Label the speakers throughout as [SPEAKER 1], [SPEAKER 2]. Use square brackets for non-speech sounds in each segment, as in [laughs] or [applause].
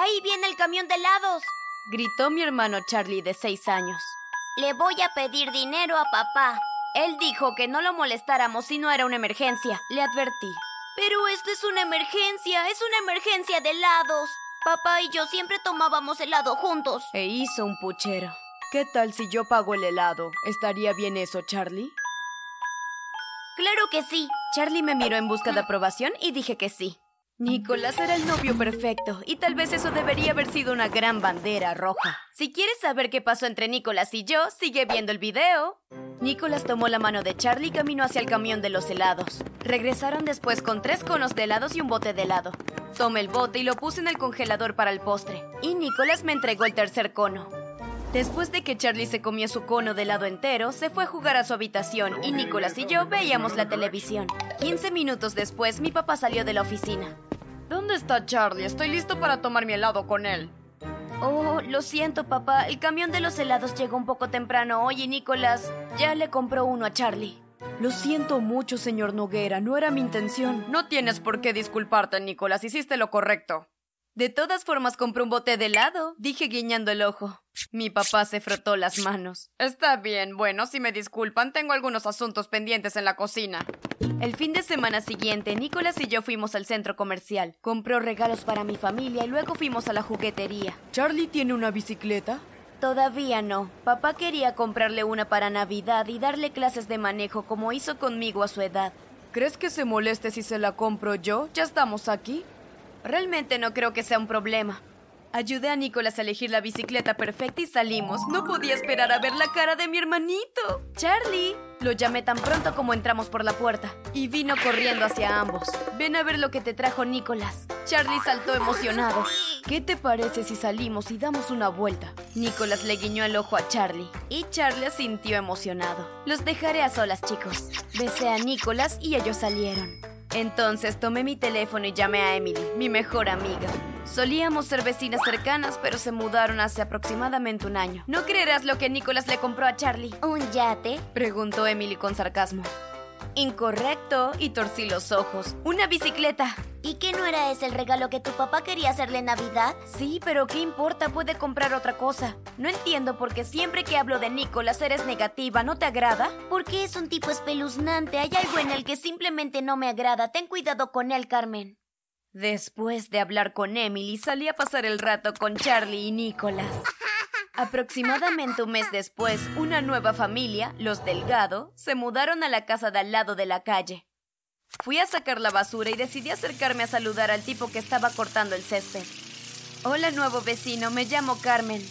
[SPEAKER 1] Ahí viene el camión de helados.
[SPEAKER 2] Gritó mi hermano Charlie de seis años.
[SPEAKER 1] Le voy a pedir dinero a papá.
[SPEAKER 2] Él dijo que no lo molestáramos si no era una emergencia. Le advertí.
[SPEAKER 1] Pero esto es una emergencia, es una emergencia de helados. Papá y yo siempre tomábamos helado juntos.
[SPEAKER 2] E hizo un puchero. ¿Qué tal si yo pago el helado? ¿Estaría bien eso, Charlie?
[SPEAKER 1] Claro que sí.
[SPEAKER 2] Charlie me miró en busca de aprobación y dije que sí. Nicolás era el novio perfecto y tal vez eso debería haber sido una gran bandera roja. Si quieres saber qué pasó entre Nicolás y yo, sigue viendo el video. Nicolás tomó la mano de Charlie y caminó hacia el camión de los helados. Regresaron después con tres conos de helados y un bote de helado. Tomé el bote y lo puse en el congelador para el postre. Y Nicolás me entregó el tercer cono. Después de que Charlie se comió su cono de helado entero, se fue a jugar a su habitación y Nicolás y yo veíamos la televisión. 15 minutos después, mi papá salió de la oficina. ¿Dónde está Charlie? Estoy listo para tomar mi helado con él. Oh, lo siento, papá. El camión de los helados llegó un poco temprano hoy y Nicolás ya le compró uno a Charlie. Lo siento mucho, señor Noguera. No era mi intención. No tienes por qué disculparte, Nicolás. Hiciste lo correcto. De todas formas compré un bote de helado, dije guiñando el ojo. Mi papá se frotó las manos. Está bien, bueno, si me disculpan, tengo algunos asuntos pendientes en la cocina. El fin de semana siguiente, Nicolás y yo fuimos al centro comercial. Compró regalos para mi familia y luego fuimos a la juguetería. ¿Charlie tiene una bicicleta? Todavía no. Papá quería comprarle una para Navidad y darle clases de manejo como hizo conmigo a su edad. ¿Crees que se moleste si se la compro yo? Ya estamos aquí. Realmente no creo que sea un problema. Ayudé a Nicolás a elegir la bicicleta perfecta y salimos. No podía esperar a ver la cara de mi hermanito. Charlie. Lo llamé tan pronto como entramos por la puerta. Y vino corriendo hacia ambos. Ven a ver lo que te trajo Nicolás. Charlie saltó emocionado. ¿Qué te parece si salimos y damos una vuelta? Nicolás le guiñó el ojo a Charlie. Y Charlie asintió emocionado. Los dejaré a solas, chicos. Besé a Nicolás y ellos salieron. Entonces tomé mi teléfono y llamé a Emily, mi mejor amiga. Solíamos ser vecinas cercanas, pero se mudaron hace aproximadamente un año. ¿No creerás lo que Nicolás le compró a Charlie?
[SPEAKER 1] ¿Un yate?
[SPEAKER 2] Preguntó Emily con sarcasmo. Incorrecto, y torcí los ojos. Una bicicleta.
[SPEAKER 1] ¿Y qué no era ese el regalo que tu papá quería hacerle en Navidad?
[SPEAKER 2] Sí, pero ¿qué importa? Puede comprar otra cosa. No entiendo por qué siempre que hablo de Nicolás eres negativa. ¿No te agrada?
[SPEAKER 1] Porque es un tipo espeluznante. Hay algo en el que simplemente no me agrada. Ten cuidado con él, Carmen.
[SPEAKER 2] Después de hablar con Emily, salí a pasar el rato con Charlie y Nicolás. [laughs] Aproximadamente un mes después, una nueva familia, los Delgado, se mudaron a la casa de al lado de la calle. Fui a sacar la basura y decidí acercarme a saludar al tipo que estaba cortando el césped. Hola, nuevo vecino, me llamo Carmen.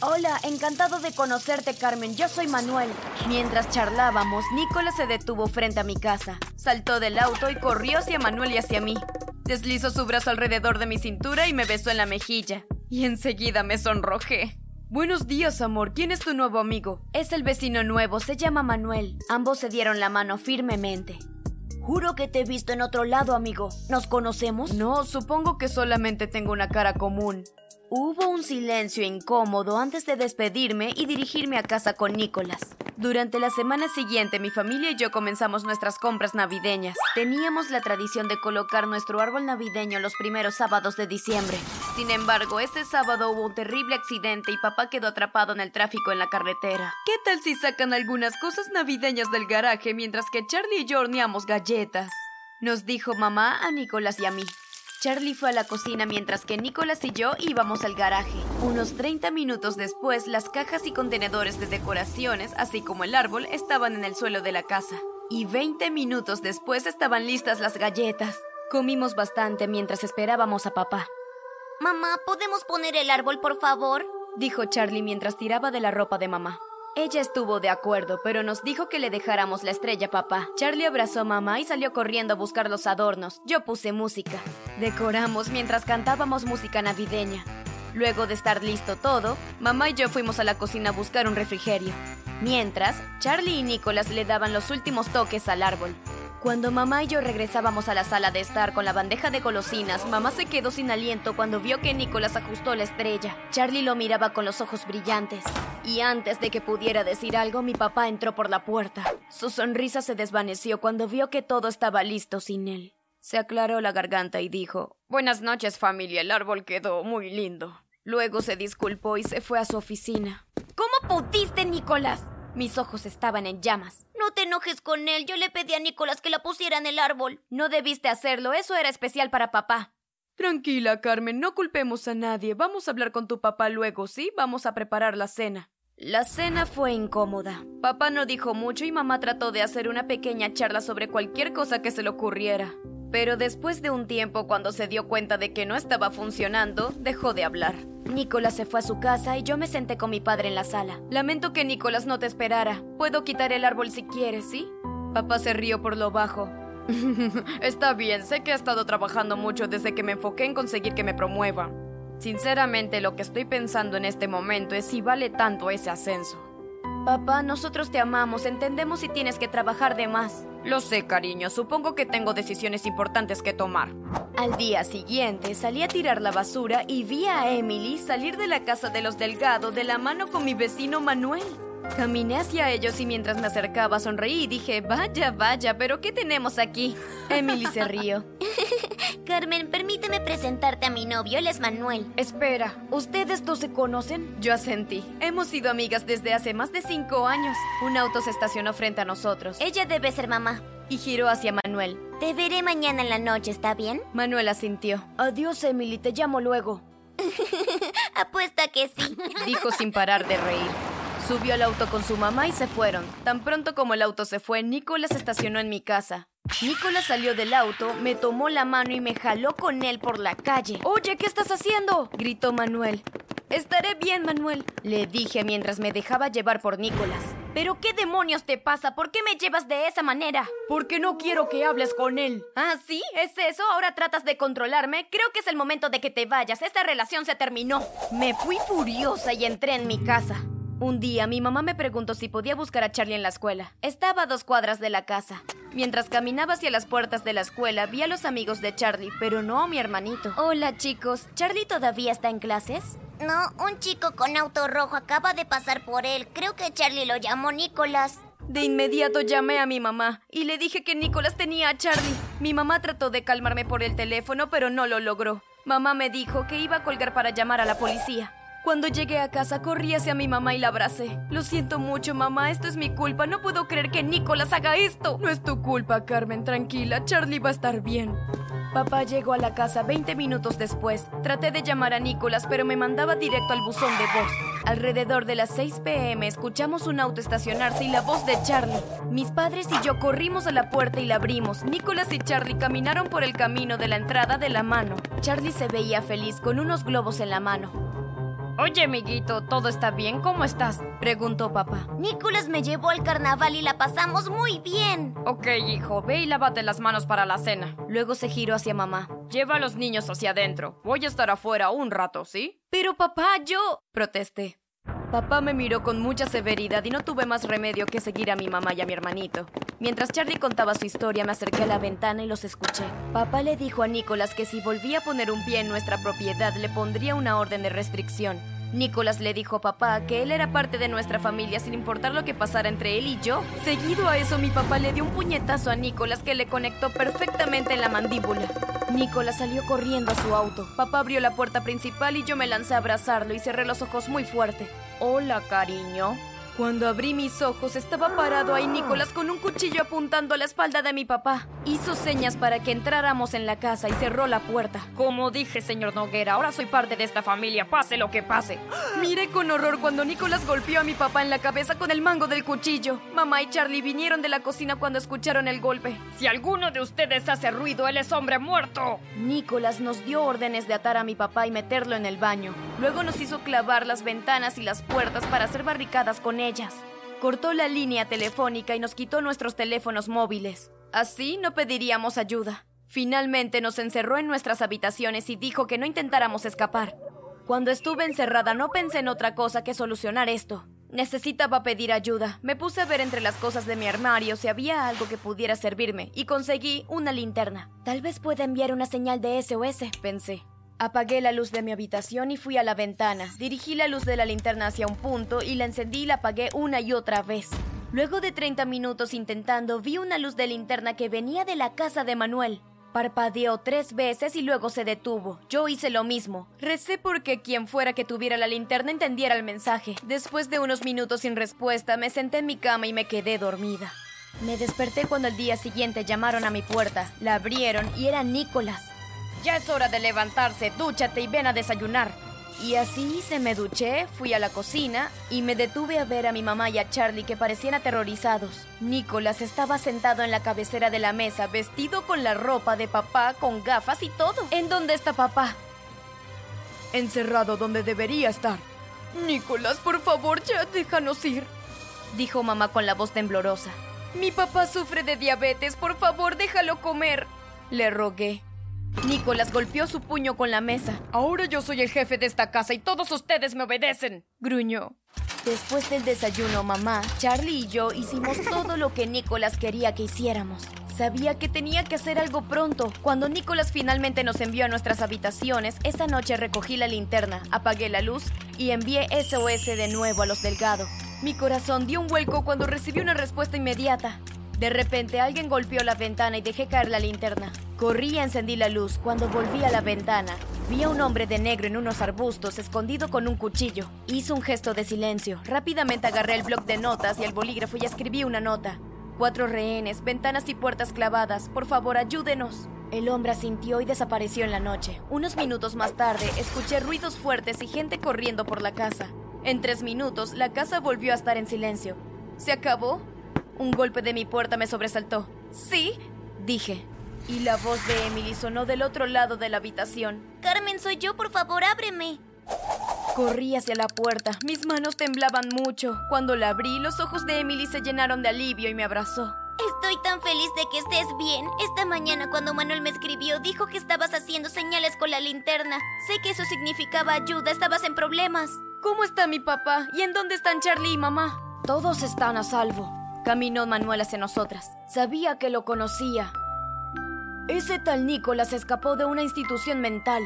[SPEAKER 2] Hola, encantado de conocerte, Carmen. Yo soy Manuel. Mientras charlábamos, Nicolás se detuvo frente a mi casa. Saltó del auto y corrió hacia Manuel y hacia mí. Deslizó su brazo alrededor de mi cintura y me besó en la mejilla. Y enseguida me sonrojé. Buenos días, amor. ¿Quién es tu nuevo amigo? Es el vecino nuevo, se llama Manuel. Ambos se dieron la mano firmemente. Juro que te he visto en otro lado, amigo. ¿Nos conocemos? No, supongo que solamente tengo una cara común. Hubo un silencio incómodo antes de despedirme y dirigirme a casa con Nicolás. Durante la semana siguiente, mi familia y yo comenzamos nuestras compras navideñas. Teníamos la tradición de colocar nuestro árbol navideño los primeros sábados de diciembre. Sin embargo, ese sábado hubo un terrible accidente y papá quedó atrapado en el tráfico en la carretera. ¿Qué tal si sacan algunas cosas navideñas del garaje mientras que Charlie y yo horneamos galletas? Nos dijo mamá a Nicolás y a mí. Charlie fue a la cocina mientras que Nicolás y yo íbamos al garaje. Unos 30 minutos después, las cajas y contenedores de decoraciones, así como el árbol, estaban en el suelo de la casa. Y 20 minutos después estaban listas las galletas. Comimos bastante mientras esperábamos a papá.
[SPEAKER 1] Mamá, ¿podemos poner el árbol, por favor?
[SPEAKER 2] Dijo Charlie mientras tiraba de la ropa de mamá. Ella estuvo de acuerdo, pero nos dijo que le dejáramos la estrella, papá. Charlie abrazó a mamá y salió corriendo a buscar los adornos. Yo puse música. Decoramos mientras cantábamos música navideña. Luego de estar listo todo, mamá y yo fuimos a la cocina a buscar un refrigerio. Mientras, Charlie y Nicolás le daban los últimos toques al árbol. Cuando mamá y yo regresábamos a la sala de estar con la bandeja de golosinas, mamá se quedó sin aliento cuando vio que Nicolás ajustó la estrella. Charlie lo miraba con los ojos brillantes. Y antes de que pudiera decir algo, mi papá entró por la puerta. Su sonrisa se desvaneció cuando vio que todo estaba listo sin él. Se aclaró la garganta y dijo, Buenas noches familia, el árbol quedó muy lindo. Luego se disculpó y se fue a su oficina. ¿Cómo pudiste, Nicolás? Mis ojos estaban en llamas.
[SPEAKER 1] No te enojes con él, yo le pedí a Nicolás que la pusiera en el árbol.
[SPEAKER 2] No debiste hacerlo, eso era especial para papá. Tranquila, Carmen, no culpemos a nadie. Vamos a hablar con tu papá luego, ¿sí? Vamos a preparar la cena. La cena fue incómoda. Papá no dijo mucho y mamá trató de hacer una pequeña charla sobre cualquier cosa que se le ocurriera. Pero después de un tiempo, cuando se dio cuenta de que no estaba funcionando, dejó de hablar. Nicolás se fue a su casa y yo me senté con mi padre en la sala. Lamento que Nicolás no te esperara. Puedo quitar el árbol si quieres, ¿sí? Papá se rió por lo bajo. [laughs] Está bien, sé que he estado trabajando mucho desde que me enfoqué en conseguir que me promuevan. Sinceramente, lo que estoy pensando en este momento es si vale tanto ese ascenso. Papá, nosotros te amamos, entendemos si tienes que trabajar de más. Lo sé, cariño, supongo que tengo decisiones importantes que tomar. Al día siguiente salí a tirar la basura y vi a Emily salir de la casa de los Delgado de la mano con mi vecino Manuel. Caminé hacia ellos y mientras me acercaba sonreí y dije, vaya, vaya, pero ¿qué tenemos aquí? Emily se rió. [laughs]
[SPEAKER 1] Carmen, permíteme presentarte a mi novio, él es Manuel.
[SPEAKER 2] Espera, ¿ustedes dos se conocen? Yo asentí. Hemos sido amigas desde hace más de cinco años. Un auto se estacionó frente a nosotros.
[SPEAKER 1] Ella debe ser mamá.
[SPEAKER 2] Y giró hacia Manuel.
[SPEAKER 1] Te veré mañana en la noche, ¿está bien?
[SPEAKER 2] Manuel asintió. Adiós, Emily, te llamo luego. [laughs]
[SPEAKER 1] Apuesta que sí.
[SPEAKER 2] Dijo sin parar de reír. Subió al auto con su mamá y se fueron. Tan pronto como el auto se fue, Nicolás estacionó en mi casa. Nicolás salió del auto, me tomó la mano y me jaló con él por la calle. Oye, ¿qué estás haciendo? gritó Manuel. Estaré bien, Manuel, le dije mientras me dejaba llevar por Nicolás. ¿Pero qué demonios te pasa? ¿Por qué me llevas de esa manera? Porque no quiero que hables con él. ¿Ah, sí? ¿Es eso? ¿Ahora tratas de controlarme? Creo que es el momento de que te vayas. Esta relación se terminó. Me fui furiosa y entré en mi casa. Un día mi mamá me preguntó si podía buscar a Charlie en la escuela. Estaba a dos cuadras de la casa. Mientras caminaba hacia las puertas de la escuela, vi a los amigos de Charlie, pero no a mi hermanito. Hola chicos, ¿Charlie todavía está en clases?
[SPEAKER 1] No, un chico con auto rojo acaba de pasar por él. Creo que Charlie lo llamó Nicolás.
[SPEAKER 2] De inmediato llamé a mi mamá y le dije que Nicolás tenía a Charlie. Mi mamá trató de calmarme por el teléfono, pero no lo logró. Mamá me dijo que iba a colgar para llamar a la policía. Cuando llegué a casa corrí hacia mi mamá y la abracé. Lo siento mucho, mamá, esto es mi culpa. No puedo creer que Nicolás haga esto. No es tu culpa, Carmen, tranquila. Charlie va a estar bien. Papá llegó a la casa 20 minutos después. Traté de llamar a Nicolás, pero me mandaba directo al buzón de voz. Alrededor de las 6 pm escuchamos un auto estacionarse y la voz de Charlie. Mis padres y yo corrimos a la puerta y la abrimos. Nicolás y Charlie caminaron por el camino de la entrada de la mano. Charlie se veía feliz con unos globos en la mano. Oye, amiguito, ¿todo está bien? ¿Cómo estás? Preguntó papá.
[SPEAKER 1] Nicolás me llevó al carnaval y la pasamos muy bien.
[SPEAKER 2] Ok, hijo, ve y lávate las manos para la cena. Luego se giró hacia mamá. Lleva a los niños hacia adentro. Voy a estar afuera un rato, ¿sí? Pero papá, yo... protesté. Papá me miró con mucha severidad y no tuve más remedio que seguir a mi mamá y a mi hermanito. Mientras Charlie contaba su historia, me acerqué a la ventana y los escuché. Papá le dijo a Nicolás que si volvía a poner un pie en nuestra propiedad le pondría una orden de restricción. Nicolás le dijo a papá que él era parte de nuestra familia sin importar lo que pasara entre él y yo. Seguido a eso, mi papá le dio un puñetazo a Nicolás que le conectó perfectamente en la mandíbula. Nicolás salió corriendo a su auto. Papá abrió la puerta principal y yo me lancé a abrazarlo y cerré los ojos muy fuerte. Hola, cariño. Cuando abrí mis ojos, estaba parado ahí Nicolás con un cuchillo apuntando a la espalda de mi papá. Hizo señas para que entráramos en la casa y cerró la puerta. Como dije, señor Noguera, ahora soy parte de esta familia, pase lo que pase. Miré con horror cuando Nicolás golpeó a mi papá en la cabeza con el mango del cuchillo. Mamá y Charlie vinieron de la cocina cuando escucharon el golpe. Si alguno de ustedes hace ruido, él es hombre muerto. Nicolás nos dio órdenes de atar a mi papá y meterlo en el baño. Luego nos hizo clavar las ventanas y las puertas para hacer barricadas con ellas. Cortó la línea telefónica y nos quitó nuestros teléfonos móviles. Así no pediríamos ayuda. Finalmente nos encerró en nuestras habitaciones y dijo que no intentáramos escapar. Cuando estuve encerrada no pensé en otra cosa que solucionar esto. Necesitaba pedir ayuda. Me puse a ver entre las cosas de mi armario si había algo que pudiera servirme y conseguí una linterna. Tal vez pueda enviar una señal de SOS, pensé. Apagué la luz de mi habitación y fui a la ventana. Dirigí la luz de la linterna hacia un punto y la encendí y la apagué una y otra vez. Luego de 30 minutos intentando, vi una luz de linterna que venía de la casa de Manuel. Parpadeó tres veces y luego se detuvo. Yo hice lo mismo. Recé porque quien fuera que tuviera la linterna entendiera el mensaje. Después de unos minutos sin respuesta, me senté en mi cama y me quedé dormida. Me desperté cuando al día siguiente llamaron a mi puerta. La abrieron y era Nicolás. Ya es hora de levantarse, dúchate y ven a desayunar. Y así se me duché, fui a la cocina y me detuve a ver a mi mamá y a Charlie que parecían aterrorizados. Nicolás estaba sentado en la cabecera de la mesa, vestido con la ropa de papá, con gafas y todo. ¿En dónde está papá? Encerrado donde debería estar. Nicolás, por favor, ya déjanos ir, dijo mamá con la voz temblorosa. Mi papá sufre de diabetes, por favor, déjalo comer, le rogué. Nicolás golpeó su puño con la mesa. Ahora yo soy el jefe de esta casa y todos ustedes me obedecen, gruñó. Después del desayuno, mamá, Charlie y yo hicimos todo lo que Nicolás quería que hiciéramos. Sabía que tenía que hacer algo pronto. Cuando Nicolás finalmente nos envió a nuestras habitaciones, esa noche recogí la linterna, apagué la luz y envié SOS de nuevo a los delgados. Mi corazón dio un vuelco cuando recibí una respuesta inmediata. De repente alguien golpeó la ventana y dejé caer la linterna. Corrí y encendí la luz. Cuando volví a la ventana, vi a un hombre de negro en unos arbustos escondido con un cuchillo. Hizo un gesto de silencio. Rápidamente agarré el bloc de notas y el bolígrafo y escribí una nota. Cuatro rehenes, ventanas y puertas clavadas. Por favor, ayúdenos. El hombre asintió y desapareció en la noche. Unos minutos más tarde, escuché ruidos fuertes y gente corriendo por la casa. En tres minutos, la casa volvió a estar en silencio. ¿Se acabó? Un golpe de mi puerta me sobresaltó. ¿Sí? Dije. Y la voz de Emily sonó del otro lado de la habitación.
[SPEAKER 1] Carmen, soy yo, por favor, ábreme.
[SPEAKER 2] Corrí hacia la puerta. Mis manos temblaban mucho. Cuando la abrí, los ojos de Emily se llenaron de alivio y me abrazó.
[SPEAKER 1] Estoy tan feliz de que estés bien. Esta mañana cuando Manuel me escribió, dijo que estabas haciendo señales con la linterna. Sé que eso significaba ayuda, estabas en problemas.
[SPEAKER 2] ¿Cómo está mi papá? ¿Y en dónde están Charlie y mamá? Todos están a salvo. Caminó Manuel hacia nosotras. Sabía que lo conocía. Ese tal Nicolás escapó de una institución mental.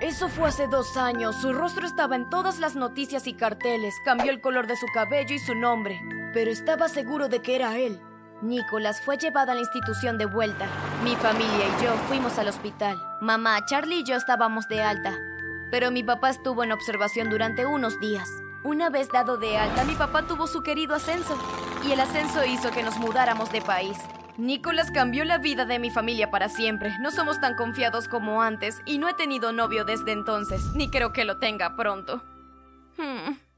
[SPEAKER 2] Eso fue hace dos años. Su rostro estaba en todas las noticias y carteles. Cambió el color de su cabello y su nombre. Pero estaba seguro de que era él. Nicolás fue llevado a la institución de vuelta. Mi familia y yo fuimos al hospital. Mamá, Charlie y yo estábamos de alta. Pero mi papá estuvo en observación durante unos días. Una vez dado de alta, mi papá tuvo su querido ascenso. Y el ascenso hizo que nos mudáramos de país. Nicolás cambió la vida de mi familia para siempre. No somos tan confiados como antes y no he tenido novio desde entonces, ni creo que lo tenga pronto. Hmm.